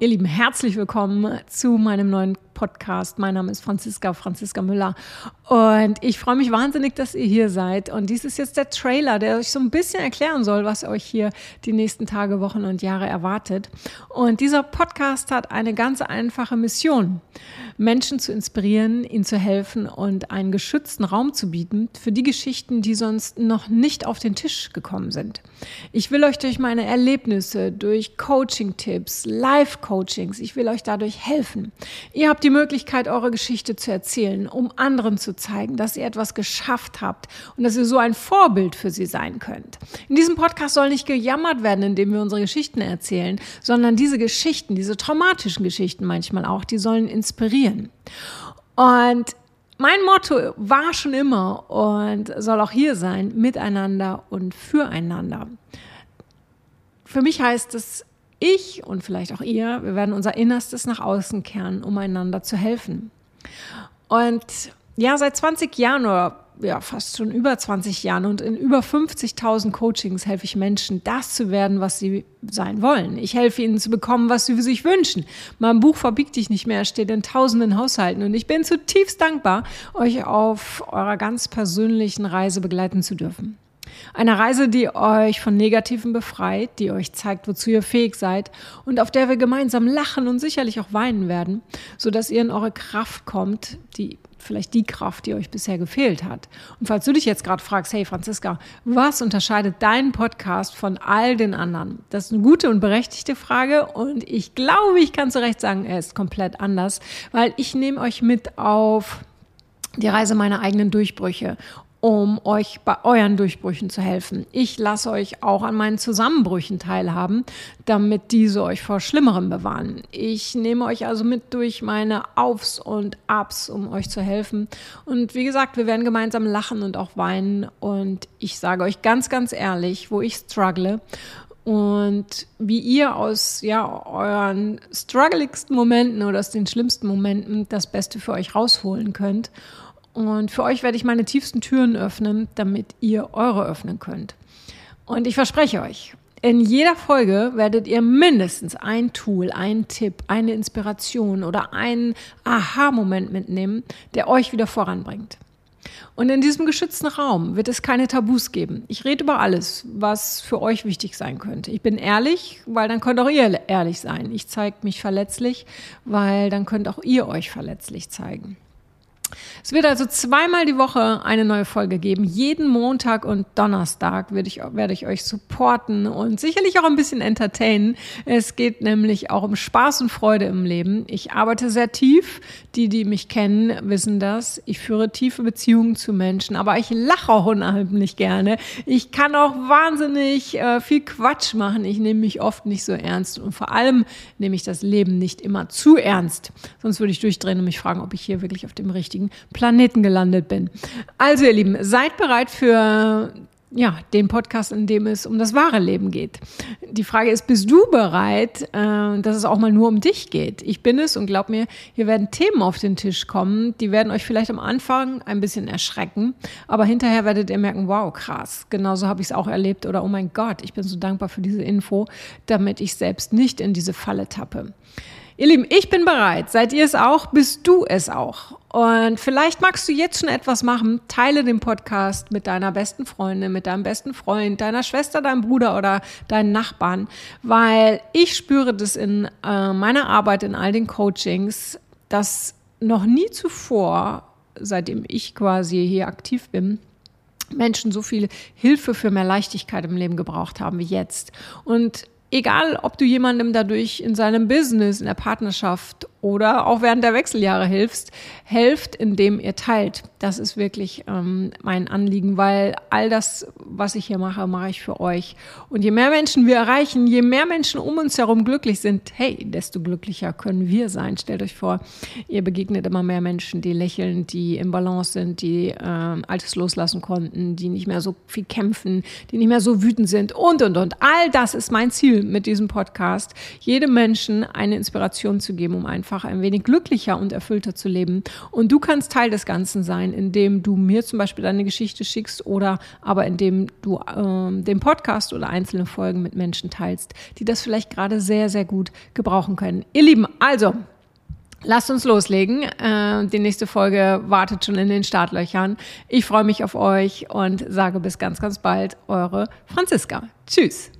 Ihr Lieben, herzlich willkommen zu meinem neuen Podcast. Mein Name ist Franziska, Franziska Müller. Und ich freue mich wahnsinnig, dass ihr hier seid. Und dies ist jetzt der Trailer, der euch so ein bisschen erklären soll, was euch hier die nächsten Tage, Wochen und Jahre erwartet. Und dieser Podcast hat eine ganz einfache Mission. Menschen zu inspirieren, ihnen zu helfen und einen geschützten Raum zu bieten für die Geschichten, die sonst noch nicht auf den Tisch gekommen sind. Ich will euch durch meine Erlebnisse, durch Coaching-Tipps, Live-Coachings, ich will euch dadurch helfen. Ihr habt die die Möglichkeit, eure Geschichte zu erzählen, um anderen zu zeigen, dass ihr etwas geschafft habt und dass ihr so ein Vorbild für sie sein könnt. In diesem Podcast soll nicht gejammert werden, indem wir unsere Geschichten erzählen, sondern diese Geschichten, diese traumatischen Geschichten manchmal auch, die sollen inspirieren. Und mein Motto war schon immer und soll auch hier sein, miteinander und füreinander. Für mich heißt es, ich und vielleicht auch ihr, wir werden unser Innerstes nach außen kehren, um einander zu helfen. Und ja, seit 20 Jahren oder ja, fast schon über 20 Jahren und in über 50.000 Coachings helfe ich Menschen, das zu werden, was sie sein wollen. Ich helfe ihnen zu bekommen, was sie sich wünschen. Mein Buch Verbieg dich nicht mehr steht in tausenden Haushalten und ich bin zutiefst dankbar, euch auf eurer ganz persönlichen Reise begleiten zu dürfen. Eine Reise, die euch von Negativen befreit, die euch zeigt, wozu ihr fähig seid und auf der wir gemeinsam lachen und sicherlich auch weinen werden, sodass ihr in eure Kraft kommt, die vielleicht die Kraft, die euch bisher gefehlt hat. Und falls du dich jetzt gerade fragst, hey Franziska, was unterscheidet deinen Podcast von all den anderen? Das ist eine gute und berechtigte Frage und ich glaube, ich kann zu Recht sagen, er ist komplett anders, weil ich nehme euch mit auf die Reise meiner eigenen Durchbrüche um euch bei euren Durchbrüchen zu helfen. Ich lasse euch auch an meinen Zusammenbrüchen teilhaben, damit diese euch vor Schlimmerem bewahren. Ich nehme euch also mit durch meine Aufs und Abs, um euch zu helfen. Und wie gesagt, wir werden gemeinsam lachen und auch weinen. Und ich sage euch ganz, ganz ehrlich, wo ich struggle und wie ihr aus ja, euren struggeligsten Momenten oder aus den schlimmsten Momenten das Beste für euch rausholen könnt. Und für euch werde ich meine tiefsten Türen öffnen, damit ihr eure öffnen könnt. Und ich verspreche euch, in jeder Folge werdet ihr mindestens ein Tool, einen Tipp, eine Inspiration oder einen Aha-Moment mitnehmen, der euch wieder voranbringt. Und in diesem geschützten Raum wird es keine Tabus geben. Ich rede über alles, was für euch wichtig sein könnte. Ich bin ehrlich, weil dann könnt auch ihr ehrlich sein. Ich zeige mich verletzlich, weil dann könnt auch ihr euch verletzlich zeigen. Es wird also zweimal die Woche eine neue Folge geben. Jeden Montag und Donnerstag werde ich, werde ich euch supporten und sicherlich auch ein bisschen entertainen. Es geht nämlich auch um Spaß und Freude im Leben. Ich arbeite sehr tief. Die, die mich kennen, wissen das. Ich führe tiefe Beziehungen zu Menschen, aber ich lache auch unheimlich gerne. Ich kann auch wahnsinnig äh, viel Quatsch machen. Ich nehme mich oft nicht so ernst und vor allem nehme ich das Leben nicht immer zu ernst. Sonst würde ich durchdrehen und mich fragen, ob ich hier wirklich auf dem richtigen richtigen Planeten gelandet bin. Also ihr Lieben, seid bereit für ja, den Podcast, in dem es um das wahre Leben geht. Die Frage ist, bist du bereit, äh, dass es auch mal nur um dich geht? Ich bin es und glaub mir, hier werden Themen auf den Tisch kommen, die werden euch vielleicht am Anfang ein bisschen erschrecken, aber hinterher werdet ihr merken, wow, krass, genauso habe ich es auch erlebt oder oh mein Gott, ich bin so dankbar für diese Info, damit ich selbst nicht in diese Falle tappe. Ihr Lieben, ich bin bereit. Seid ihr es auch? Bist du es auch? Und vielleicht magst du jetzt schon etwas machen. Teile den Podcast mit deiner besten Freundin, mit deinem besten Freund, deiner Schwester, deinem Bruder oder deinen Nachbarn, weil ich spüre das in äh, meiner Arbeit, in all den Coachings, dass noch nie zuvor, seitdem ich quasi hier aktiv bin, Menschen so viel Hilfe für mehr Leichtigkeit im Leben gebraucht haben wie jetzt. Und egal, ob du jemandem dadurch in seinem Business, in der Partnerschaft oder auch während der Wechseljahre hilfst, helft, indem ihr teilt. Das ist wirklich ähm, mein Anliegen, weil all das, was ich hier mache, mache ich für euch. Und je mehr Menschen wir erreichen, je mehr Menschen um uns herum glücklich sind, hey, desto glücklicher können wir sein. Stellt euch vor, ihr begegnet immer mehr Menschen, die lächeln, die im Balance sind, die äh, Altes loslassen konnten, die nicht mehr so viel kämpfen, die nicht mehr so wütend sind und, und, und. All das ist mein Ziel mit diesem Podcast, jedem Menschen eine Inspiration zu geben, um einfach ein wenig glücklicher und erfüllter zu leben. Und du kannst Teil des Ganzen sein, indem du mir zum Beispiel deine Geschichte schickst oder aber indem du äh, den Podcast oder einzelne Folgen mit Menschen teilst, die das vielleicht gerade sehr, sehr gut gebrauchen können. Ihr Lieben, also Lasst uns loslegen. Äh, die nächste Folge wartet schon in den Startlöchern. Ich freue mich auf euch und sage bis ganz, ganz bald, eure Franziska. Tschüss.